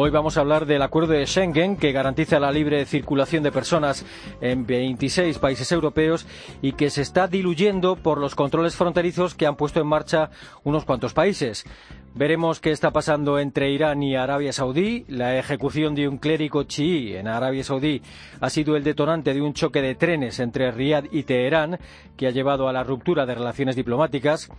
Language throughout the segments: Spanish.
Hoy vamos a hablar del acuerdo de Schengen que garantiza la libre circulación de personas en 26 países europeos y que se está diluyendo por los controles fronterizos que han puesto en marcha unos cuantos países. Veremos qué está pasando entre Irán y Arabia Saudí. La ejecución de un clérigo chií en Arabia Saudí ha sido el detonante de un choque de trenes entre Riad y Teherán que ha llevado a la ruptura de relaciones diplomáticas.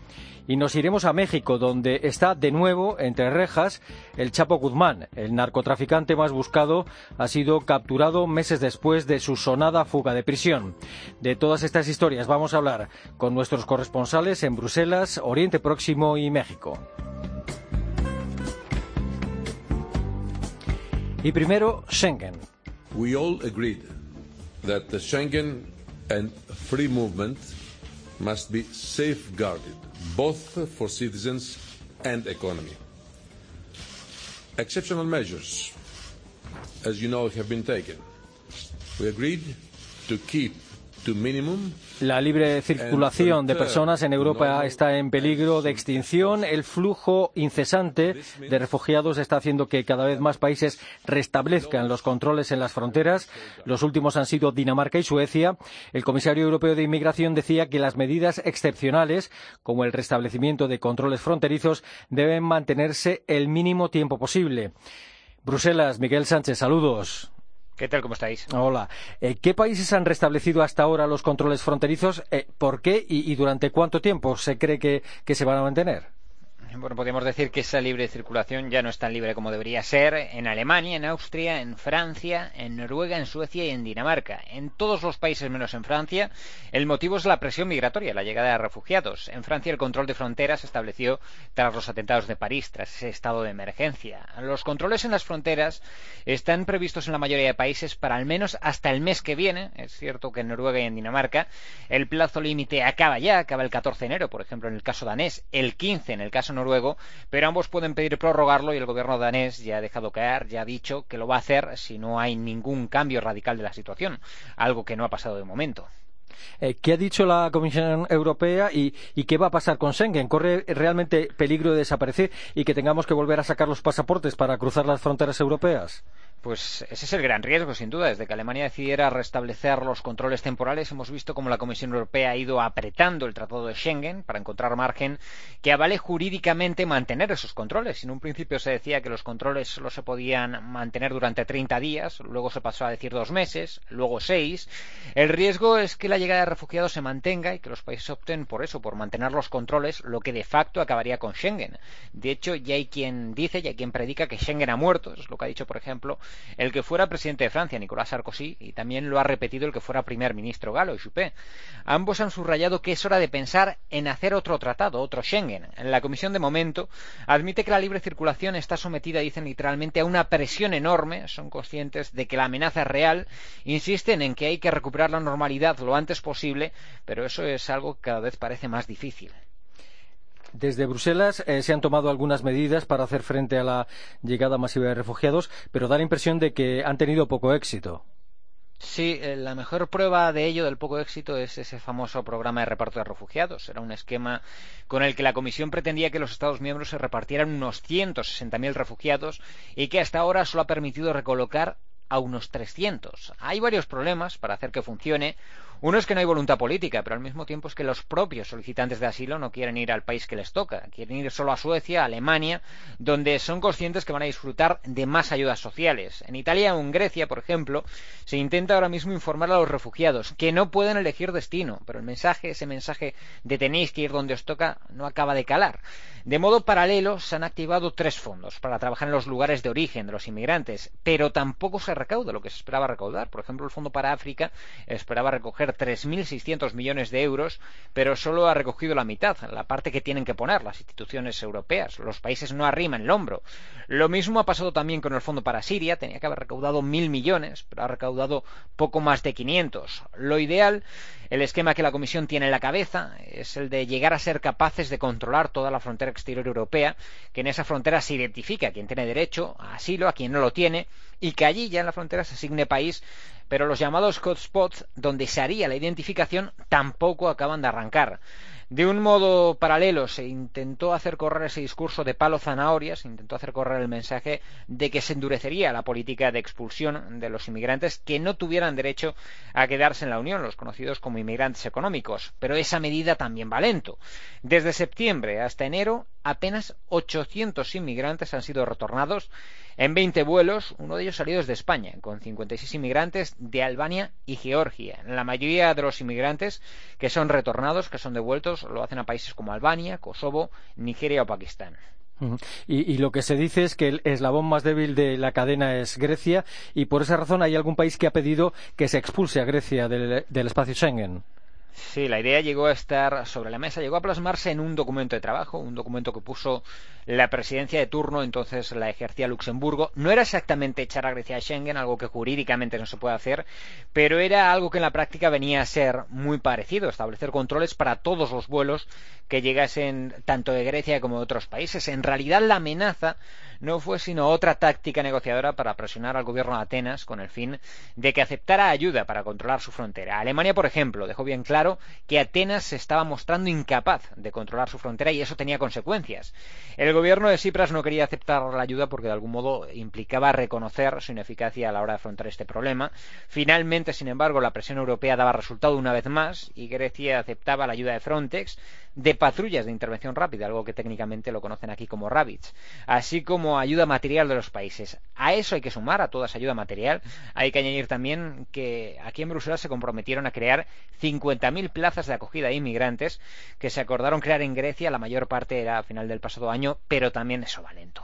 Y nos iremos a México, donde está de nuevo entre rejas el Chapo Guzmán. Narcotraficante más buscado ha sido capturado meses después de su sonada fuga de prisión. De todas estas historias vamos a hablar con nuestros corresponsales en Bruselas, Oriente Próximo y México. Y primero, Schengen. We all agreed that Schengen and free movement must be safeguarded, both for citizens and economy. Exceptional measures, as you know, have been taken. We agreed to keep La libre circulación de personas en Europa está en peligro de extinción. El flujo incesante de refugiados está haciendo que cada vez más países restablezcan los controles en las fronteras. Los últimos han sido Dinamarca y Suecia. El comisario europeo de inmigración decía que las medidas excepcionales, como el restablecimiento de controles fronterizos, deben mantenerse el mínimo tiempo posible. Bruselas, Miguel Sánchez, saludos. ¿Qué tal? ¿Cómo estáis? Hola. Eh, ¿Qué países han restablecido hasta ahora los controles fronterizos? Eh, ¿Por qué y, durante cuánto tiempo se cree que se van a mantener? Bueno, podemos decir que esa libre circulación ya no es tan libre como debería ser en Alemania, en Austria, en Francia, en Noruega, en Suecia y en Dinamarca. En todos los países menos en Francia, el motivo es la presión migratoria, la llegada de refugiados. En Francia el control de fronteras se estableció tras los atentados de París, tras ese estado de emergencia. Los controles en las fronteras están previstos en la mayoría de países para al menos hasta el mes que viene. Es cierto que en Noruega y en Dinamarca el plazo límite acaba ya, acaba el 14 de enero, por ejemplo, en el caso danés, el 15 en el caso noruego, pero ambos pueden pedir prorrogarlo y el gobierno danés ya ha dejado caer, ya ha dicho que lo va a hacer si no hay ningún cambio radical de la situación, algo que no ha pasado de momento. Eh, ¿Qué ha dicho la Comisión Europea y, y, qué va a pasar con Schengen? ¿Corre realmente peligro de desaparecer y que tengamos que volver a sacar los pasaportes para cruzar las fronteras europeas? Pues ese es el gran riesgo, sin duda. Desde que Alemania decidiera restablecer los controles temporales, hemos visto cómo la Comisión Europea ha ido apretando el Tratado de Schengen para encontrar margen que avale jurídicamente mantener esos controles. En un principio se decía que los controles solo se podían mantener durante 30 días, luego se pasó a decir dos meses, luego seis. El riesgo es que la llegada de refugiados se mantenga y que los países opten por eso, por mantener los controles, lo que de facto acabaría con Schengen. De hecho, ya hay quien dice, ya hay quien predica que Schengen ha muerto. Eso es lo que ha dicho, por ejemplo, el que fuera presidente de Francia, Nicolas Sarkozy, y también lo ha repetido el que fuera primer ministro galo, Juppé. Ambos han subrayado que es hora de pensar en hacer otro tratado, otro Schengen. La Comisión de momento admite que la libre circulación está sometida, dicen literalmente, a una presión enorme, son conscientes de que la amenaza es real, insisten en que hay que recuperar la normalidad lo antes posible, pero eso es algo que cada vez parece más difícil. Desde Bruselas eh, se han tomado algunas medidas para hacer frente a la llegada masiva de refugiados, pero da la impresión de que han tenido poco éxito. Sí, eh, la mejor prueba de ello, del poco éxito, es ese famoso programa de reparto de refugiados. Era un esquema con el que la Comisión pretendía que los Estados miembros se repartieran unos 160.000 refugiados y que hasta ahora solo ha permitido recolocar a unos 300. Hay varios problemas para hacer que funcione. Uno es que no hay voluntad política, pero al mismo tiempo es que los propios solicitantes de asilo no quieren ir al país que les toca, quieren ir solo a Suecia, a Alemania, donde son conscientes que van a disfrutar de más ayudas sociales. En Italia o en Grecia, por ejemplo, se intenta ahora mismo informar a los refugiados que no pueden elegir destino, pero el mensaje, ese mensaje de tenéis que ir donde os toca, no acaba de calar. De modo paralelo, se han activado tres fondos para trabajar en los lugares de origen de los inmigrantes, pero tampoco se recauda lo que se esperaba recaudar. Por ejemplo, el Fondo para África esperaba recoger ser 3.600 millones de euros, pero solo ha recogido la mitad, la parte que tienen que poner las instituciones europeas. Los países no arriman el hombro. Lo mismo ha pasado también con el Fondo para Siria, tenía que haber recaudado mil millones, pero ha recaudado poco más de 500. Lo ideal, el esquema que la Comisión tiene en la cabeza, es el de llegar a ser capaces de controlar toda la frontera exterior europea, que en esa frontera se identifique a quien tiene derecho a asilo, a quien no lo tiene, y que allí ya en la frontera se asigne país pero los llamados hotspots, donde se haría la identificación, tampoco acaban de arrancar. De un modo paralelo se intentó hacer correr ese discurso de palo zanahorias, se intentó hacer correr el mensaje de que se endurecería la política de expulsión de los inmigrantes que no tuvieran derecho a quedarse en la Unión, los conocidos como inmigrantes económicos. Pero esa medida también va lento. Desde septiembre hasta enero, apenas 800 inmigrantes han sido retornados en 20 vuelos, uno de ellos salidos de España, con 56 inmigrantes de Albania y Georgia. La mayoría de los inmigrantes que son retornados, que son devueltos, lo hacen a países como Albania, Kosovo, Nigeria o Pakistán. Y, lo que se dice es que el eslabón más débil de la cadena es Grecia y por esa razón hay algún país que ha pedido que se expulse a Grecia del espacio Schengen. Sí, la idea llegó a estar sobre la mesa, llegó a plasmarse en un documento de trabajo, un documento que puso la presidencia de turno, entonces la ejercía Luxemburgo. No era exactamente echar a Grecia a Schengen, algo que jurídicamente no se puede hacer, pero era algo que en la práctica venía a ser muy parecido, establecer controles para todos los vuelos que llegasen tanto de Grecia como de otros países. En realidad la amenaza no fue sino otra táctica negociadora para presionar al gobierno de Atenas con el fin de que aceptara ayuda para controlar su frontera. Alemania, por ejemplo, dejó bien claro que Atenas se estaba mostrando incapaz de controlar su frontera y eso tenía consecuencias. El gobierno de Cipras no quería aceptar la ayuda porque de algún modo implicaba reconocer su ineficacia a la hora de afrontar este problema. Finalmente, sin embargo, la presión europea daba resultado una vez más y Grecia aceptaba la ayuda de Frontex de patrullas de intervención rápida, algo que técnicamente lo conocen aquí como RABITS, así como ayuda material de los países. A eso hay que sumar, a toda esa ayuda material, hay que añadir también que aquí en Bruselas se comprometieron a crear 50.000 plazas de acogida de inmigrantes que se acordaron crear en Grecia, la mayor parte era a final del pasado año, pero también eso va lento.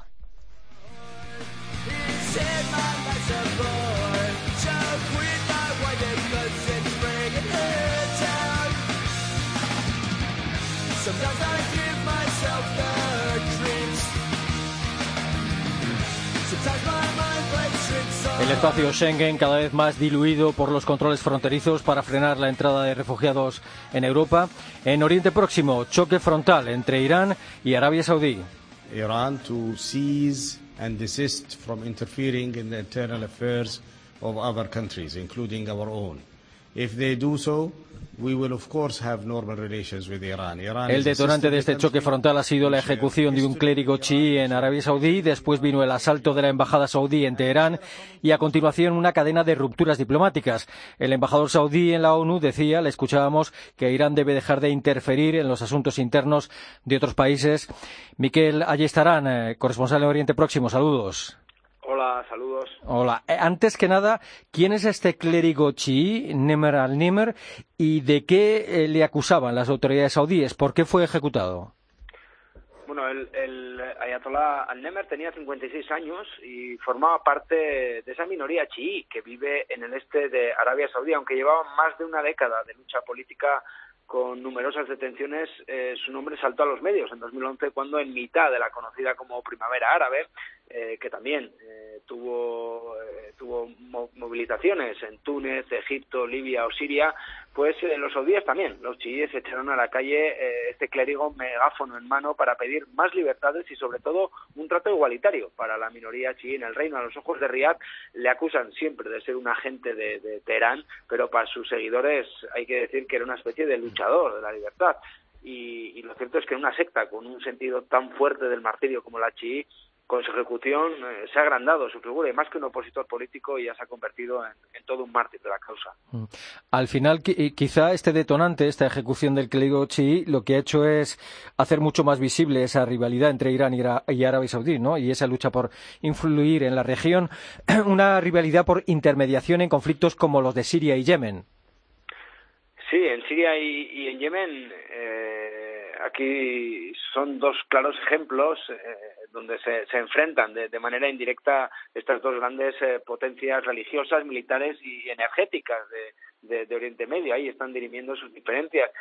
El espacio Schengen cada vez más diluido por los controles fronterizos para frenar la entrada de refugiados en Europa. En Oriente Próximo, choque frontal entre Irán y Arabia Saudí. Iran to seize and desist from interfering in the internal affairs of other countries, including our own. If they do so, el detonante de este choque frontal ha sido la ejecución de un clérigo chií en Arabia Saudí, después vino el asalto de la embajada saudí en Teherán y a continuación una cadena de rupturas diplomáticas. El embajador saudí en la ONU decía, le escuchábamos, que Irán debe dejar de interferir en los asuntos internos de otros países. Miquel Ayestarán, eh, corresponsal en Oriente Próximo, saludos. Hola, saludos. Hola. Eh, antes que nada, ¿quién es este clérigo chií, Nemer al-Nimer, y de qué eh, le acusaban las autoridades saudíes? ¿Por qué fue ejecutado? Bueno, el, el Ayatollah al-Nemer tenía 56 años y formaba parte de esa minoría chií que vive en el este de Arabia Saudí, aunque llevaba más de una década de lucha política con numerosas detenciones, eh, su nombre saltó a los medios en 2011 cuando en mitad de la conocida como Primavera Árabe, eh, que también eh, tuvo, tuvo movilizaciones en Túnez, Egipto, Libia o Siria, pues los saudíes también, los chiíes echaron a la calle este clérigo megáfono en mano para pedir más libertades y sobre todo un trato igualitario para la minoría chií en el reino. A los ojos de Riyadh le acusan siempre de ser un agente de, Teherán, pero para sus seguidores hay que decir que era una especie de luchador de la libertad. Y, lo cierto es que una secta con un sentido tan fuerte del martirio como la chií, con su ejecución eh, se ha agrandado su figura y más que un opositor político ya se ha convertido en, todo un mártir de la causa. Mm. Al final, quizá este detonante, esta ejecución del clérigo chií, lo que ha hecho es hacer mucho más visible esa rivalidad entre Irán y, Arabia Saudí, ¿no? Y esa lucha por influir en la región, una rivalidad por intermediación en conflictos como los de Siria y Yemen. Sí, en Siria y, en Yemen eh, aquí son dos claros ejemplos eh, donde se, se enfrentan de, de, manera indirecta estas dos grandes eh, potencias religiosas, militares y energéticas de, de, Oriente Medio. Ahí están dirimiendo sus diferencias.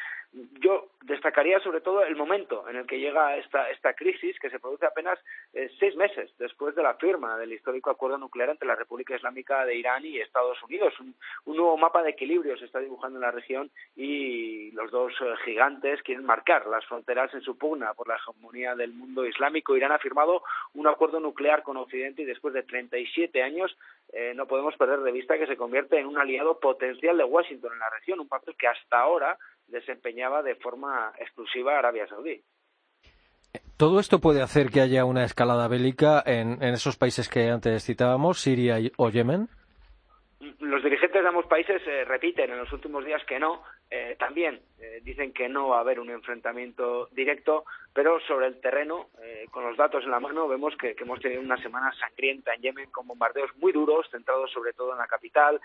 Yo destacaría sobre todo el momento en el que llega esta, esta crisis, que se produce apenas eh, seis meses después de la firma del histórico acuerdo nuclear entre la República Islámica de Irán y Estados Unidos. Un, nuevo mapa de equilibrio se está dibujando en la región y los dos eh, gigantes quieren marcar las fronteras en su pugna por la hegemonía del mundo islámico. Irán ha firmado un acuerdo nuclear con Occidente y después de 37 años eh, no podemos perder de vista que se convierte en un aliado potencial de Washington en la región, un papel que hasta ahora desempeñaba de forma exclusiva Arabia Saudí. ¿Todo esto puede hacer que haya una escalada bélica en, en esos países que antes citábamos, Siria o Yemen? Los dirigentes de ambos países eh, repiten en los últimos días que no, eh, también eh, dicen que no va a haber un enfrentamiento directo, pero sobre el terreno, con los datos en la mano, vemos que, hemos tenido una semana sangrienta en Yemen con bombardeos muy duros, centrados sobre todo en la capital,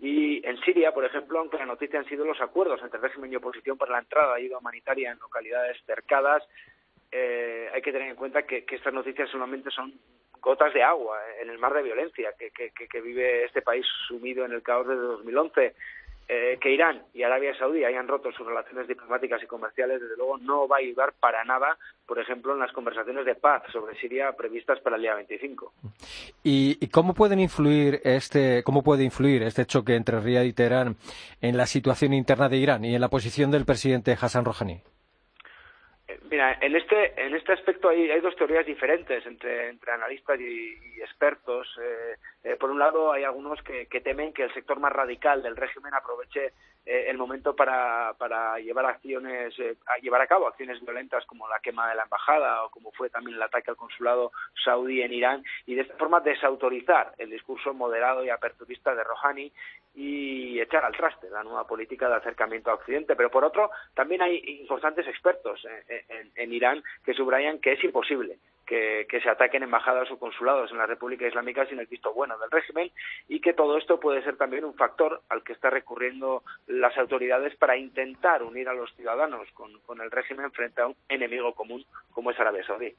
y en Siria, por ejemplo, aunque la noticia han sido los acuerdos entre régimen y oposición para la entrada de ayuda humanitaria en localidades cercadas, hay que tener en cuenta que estas noticias solamente son gotas de agua en el mar de violencia que, que, vive este país sumido en el caos desde 2011. Eh, que Irán y Arabia Saudí hayan roto sus relaciones diplomáticas y comerciales, desde luego no va a ayudar para nada, por ejemplo, en las conversaciones de paz sobre Siria previstas para el día 25. ¿Y, y cómo pueden influir este, cómo puede influir este choque entre Riad y Teherán en la situación interna de Irán y en la posición del presidente Hassan Rouhani? Mira, en este, en este aspecto hay, hay dos teorías diferentes entre, entre analistas y, expertos. Eh, eh, por un lado, hay algunos que, temen que el sector más radical del régimen aproveche eh, el momento para, llevar acciones, a llevar a cabo acciones violentas como la quema de la embajada o como fue también el ataque al consulado saudí en Irán y de esta forma desautorizar el discurso moderado y aperturista de Rouhani y echar al traste la nueva política de acercamiento a Occidente. Pero por otro, también hay importantes expertos en, en Irán que subrayan que es imposible que, se ataquen embajadas o consulados en la República Islámica sin el visto bueno del régimen y que todo esto puede ser también un factor al que están recurriendo las autoridades para intentar unir a los ciudadanos con, con el régimen frente a un enemigo común como es Arabia Saudí.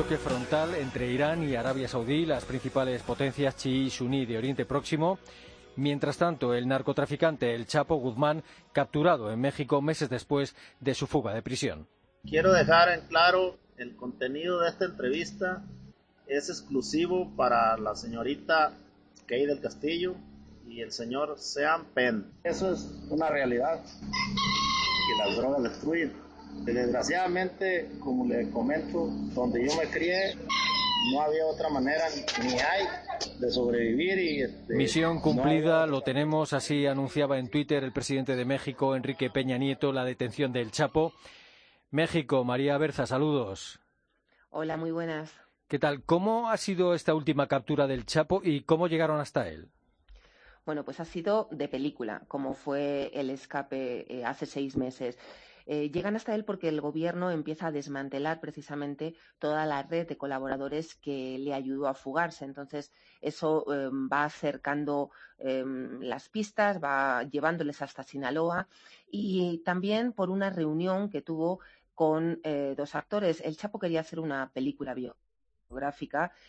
Choque frontal entre Irán y Arabia Saudí, las principales potencias chií y suní de Oriente Próximo. Mientras tanto, el narcotraficante El Chapo Guzmán, capturado en México meses después de su fuga de prisión. Quiero dejar en claro el contenido de esta entrevista es exclusivo para la señorita Kay del Castillo y el señor Sean Penn. Eso es una realidad que las drogas destruyen Desgraciadamente, como le comento, donde yo me crié, no había otra manera ni hay de sobrevivir y este, misión cumplida lo tenemos así anunciaba en Twitter el presidente de México Enrique Peña Nieto la detención del Chapo. México María Berza saludos. Hola muy buenas. Qué tal cómo ha sido esta última captura del Chapo y cómo llegaron hasta él bueno pues ha sido de película como fue el escape eh, hace seis meses eh, llegan hasta él porque el gobierno empieza a desmantelar precisamente toda la red de colaboradores que le ayudó a fugarse. Entonces, eso em, va acercando em, las pistas, va llevándoles hasta Sinaloa y también por una reunión que tuvo con eh, dos actores. El Chapo quería hacer una película bio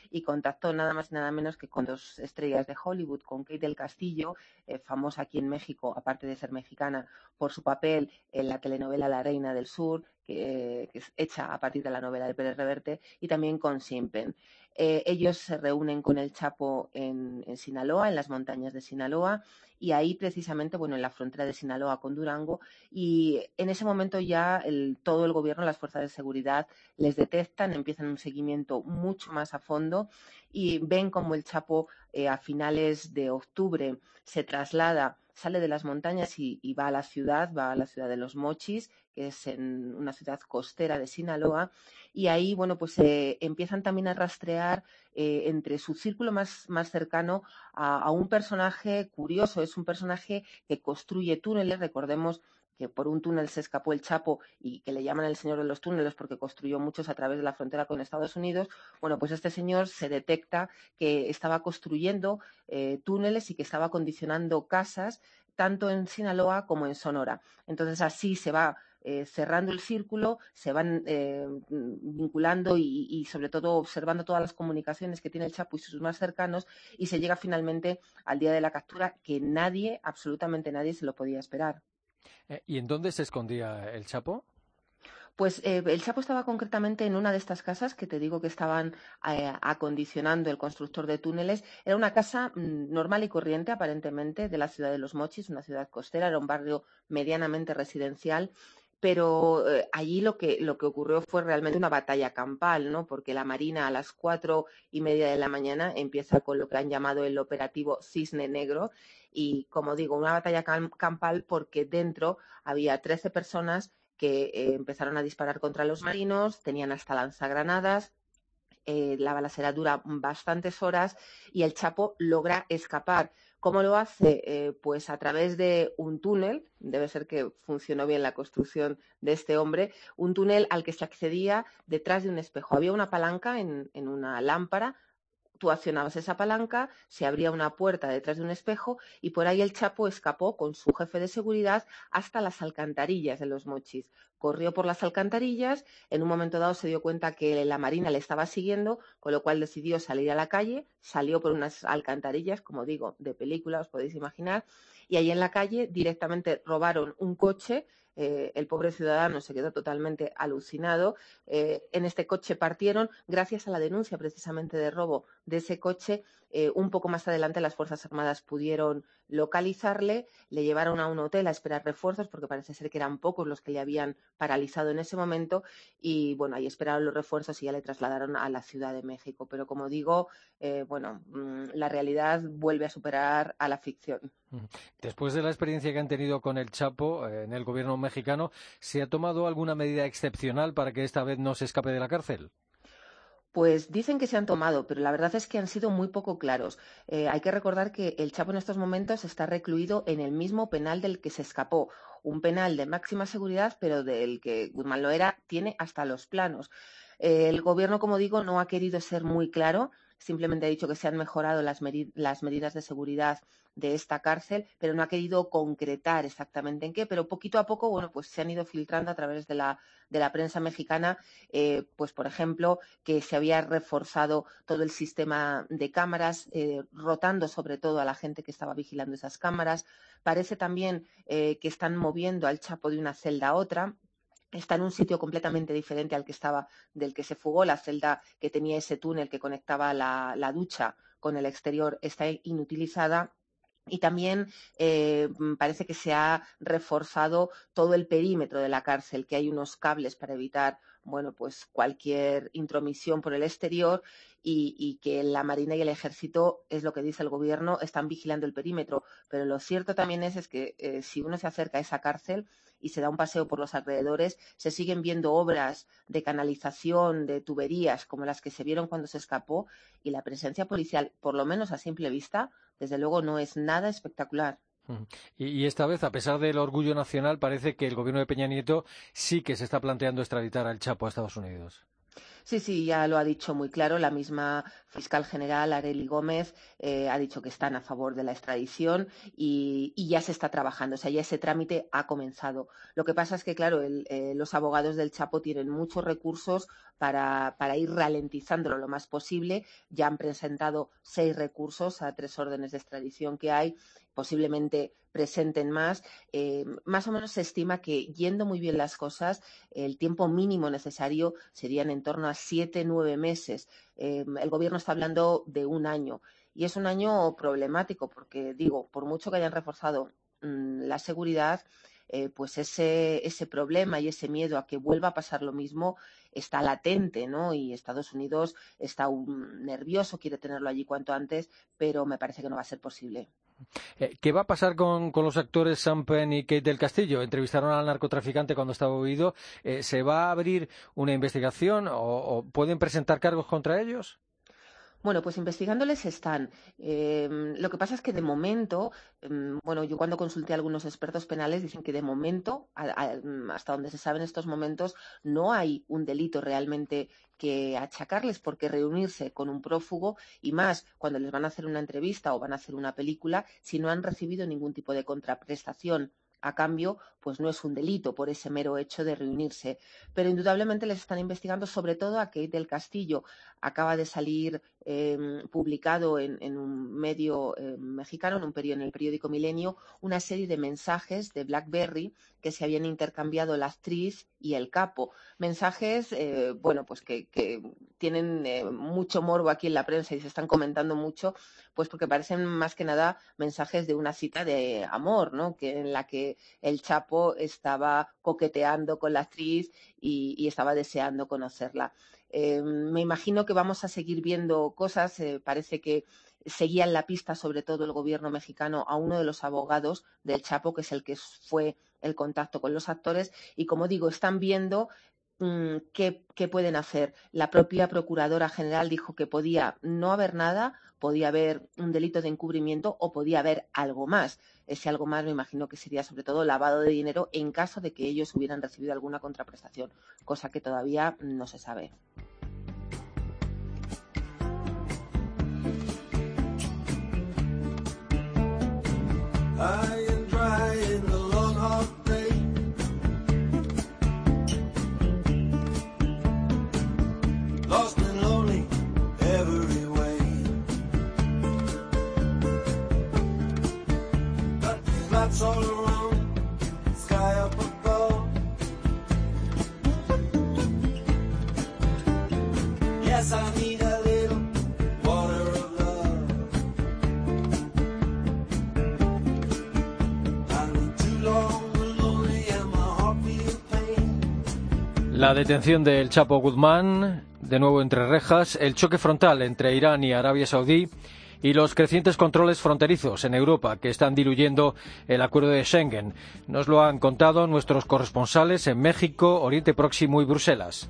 y contactó nada más y nada menos que con dos estrellas de Hollywood, con Kate del Castillo, eh, famosa aquí en México, aparte de ser mexicana, por su papel en la telenovela La Reina del Sur, que, es hecha a partir de la novela de Pérez Reverte, y también con Simpen. Eh, ellos se reúnen con el Chapo en, Sinaloa, en las montañas de Sinaloa, y ahí precisamente, bueno, en la frontera de Sinaloa con Durango, y en ese momento ya todo el gobierno, las fuerzas de seguridad les detectan, empiezan un seguimiento mucho más a fondo y ven como el Chapo eh, a finales de octubre se traslada sale de las montañas y, va a la ciudad, va a la ciudad de los Mochis, que es en una ciudad costera de Sinaloa, y ahí, bueno, pues empiezan también a rastrear eh, entre su círculo más, cercano a, un personaje curioso, es un personaje que construye túneles, recordemos que por un túnel se escapó el Chapo y que le llaman el señor de los túneles porque construyó muchos a través de la frontera con Estados Unidos, bueno, pues este señor se detecta que estaba construyendo eh, túneles y que estaba condicionando casas tanto en Sinaloa como en Sonora. Entonces así se va eh, cerrando el círculo, se van eh, vinculando y, y, sobre todo observando todas las comunicaciones que tiene el Chapo y sus más cercanos y se llega finalmente al día de la captura que nadie, absolutamente nadie, se lo podía esperar. Eh, ¿Y en dónde se escondía el Chapo? Pues eh, el Chapo estaba concretamente en una de estas casas que te digo que estaban eh, acondicionando el constructor de túneles. Era una casa mm, normal y corriente, aparentemente, de la ciudad de Los Mochis, una ciudad costera, era un barrio medianamente residencial pero allí lo que, lo que ocurrió fue realmente una batalla campal, ¿no? Porque la Marina a las cuatro y media de la mañana empieza con lo que han llamado el operativo Cisne Negro y, como digo, una batalla campal porque dentro había 13 personas que eh, empezaron a disparar contra los marinos, tenían hasta lanzagranadas, eh, la balacera dura bastantes horas y el Chapo logra escapar. ¿Cómo lo hace? Eh, pues a través de un túnel, debe ser que funcionó bien la construcción de este hombre, un túnel al que se accedía detrás de un espejo. Había una palanca en una lámpara tú accionabas esa palanca, se abría una puerta detrás de un espejo y por ahí el Chapo escapó con su jefe de seguridad hasta las alcantarillas de los mochis. Corrió por las alcantarillas, en un momento dado se dio cuenta que la Marina le estaba siguiendo, con lo cual decidió salir a la calle, salió por unas alcantarillas, como digo, de película, os podéis imaginar, y ahí en la calle directamente robaron un coche eh, el pobre ciudadano se quedó totalmente alucinado. Eh, en este coche partieron, gracias a la denuncia precisamente de robo de ese coche, eh, un poco más adelante las Fuerzas Armadas pudieron localizarle, le llevaron a un hotel a esperar refuerzos porque parece ser que eran pocos los que le habían paralizado en ese momento y bueno, ahí esperaron los refuerzos y ya le trasladaron a la Ciudad de México. Pero como digo, bueno, mm, la realidad vuelve a superar a la ficción. Después de la experiencia que han tenido con el Chapo en el gobierno mexicano, ¿se ha tomado alguna medida excepcional para que esta vez no se escape de la cárcel? Pues dicen que se han tomado, pero la verdad es que han sido muy poco claros. Eh, hay que recordar que el Chapo en estos momentos está recluido en el mismo penal del que se escapó, un penal de máxima seguridad, pero del que Guzmán Loera tiene hasta los planos. Eh, el gobierno, como digo, no ha querido ser muy claro simplemente ha dicho que se han mejorado las, medidas de seguridad de esta cárcel, pero no ha querido concretar exactamente en qué, pero poquito a poco, bueno, pues se han ido filtrando a través de la, de la prensa mexicana, eh, pues por ejemplo, que se había reforzado todo el sistema de cámaras, eh, rotando sobre todo a la gente que estaba vigilando esas cámaras. Parece también eh, que están moviendo al Chapo de una celda a otra, está en un sitio completamente diferente al que estaba, del que se fugó. La celda que tenía ese túnel que conectaba la, ducha con el exterior está inutilizada. Y también eh, parece que se ha reforzado todo el perímetro de la cárcel, que hay unos cables para evitar bueno, pues cualquier intromisión por el exterior y, que la Marina y el Ejército, es lo que dice el Gobierno, están vigilando el perímetro. Pero lo cierto también es, que eh, si uno se acerca a esa cárcel y se da un paseo por los alrededores, se siguen viendo obras de canalización, de tuberías, como las que se vieron cuando se escapó, y la presencia policial, por lo menos a simple vista, desde luego no es nada espectacular. Y, esta vez, a pesar del orgullo nacional, parece que el gobierno de Peña Nieto sí que se está planteando extraditar al Chapo a Estados Unidos. Sí, sí, ya lo ha dicho muy claro. La misma fiscal general, Areli Gómez, eh, ha dicho que están a favor de la extradición y, ya se está trabajando. O sea, ya ese trámite ha comenzado. Lo que pasa es que, claro, eh, los abogados del Chapo tienen muchos recursos para, para, ir ralentizándolo lo más posible. Ya han presentado seis recursos a tres órdenes de extradición que hay posiblemente presenten más. Eh, más o menos se estima que, yendo muy bien las cosas, el tiempo mínimo necesario serían en torno a siete, nueve meses. Eh, el Gobierno está hablando de un año. Y es un año problemático porque, digo, por mucho que hayan reforzado mm, la seguridad, eh, pues ese, ese problema y ese miedo a que vuelva a pasar lo mismo está latente, ¿no? Y Estados Unidos está nervioso, quiere tenerlo allí cuanto antes, pero me parece que no va a ser posible. Eh, ¿Qué va a pasar con, los actores Sam Penn y Kate del Castillo? Entrevistaron al narcotraficante cuando estaba huido. Eh, ¿Se va a abrir una investigación o pueden presentar cargos contra ellos? Bueno, pues investigándoles están. Em, lo que pasa es que de momento, em, bueno, yo cuando consulté a algunos expertos penales dicen que de momento, mm, hasta donde se sabe en estos momentos, no hay un delito realmente que achacarles porque reunirse con un prófugo y más cuando les van a hacer una entrevista o van a hacer una película, si no han recibido ningún tipo de contraprestación a cambio, pues no es un delito por ese mero hecho de reunirse. Pero indudablemente les están investigando sobre todo a Kate del Castillo. Acaba de salir em, publicado en, un medio em, mexicano, en, un en el periódico Milenio, una serie de mensajes de BlackBerry que se habían intercambiado la actriz y el capo. Mensajes, eh, bueno, pues que, tienen eh, mucho morbo aquí en la prensa y se están comentando mucho, pues porque parecen más que nada mensajes de una cita de amor, ¿no? Que en la que el Chapo estaba coqueteando con la actriz y, estaba deseando conocerla. Eh, me imagino que vamos a seguir viendo cosas. Eh, parece que seguía en la pista, sobre todo el gobierno mexicano, a uno de los abogados del Chapo, que es el que fue el contacto con los actores. Y como digo, están viendo mm, qué, pueden hacer. La propia Procuradora General dijo que podía no haber nada, podía haber un delito de encubrimiento o podía haber algo más. Ese algo más me imagino que sería sobre todo lavado de dinero en caso de que ellos hubieran recibido alguna contraprestación, cosa que todavía no se sabe. La detención del Chapo Guzmán, de nuevo entre rejas, el choque frontal entre Irán y Arabia Saudí y los crecientes controles fronterizos en Europa que están diluyendo el acuerdo de Schengen. Nos lo han contado nuestros corresponsales en México, Oriente Próximo y Bruselas.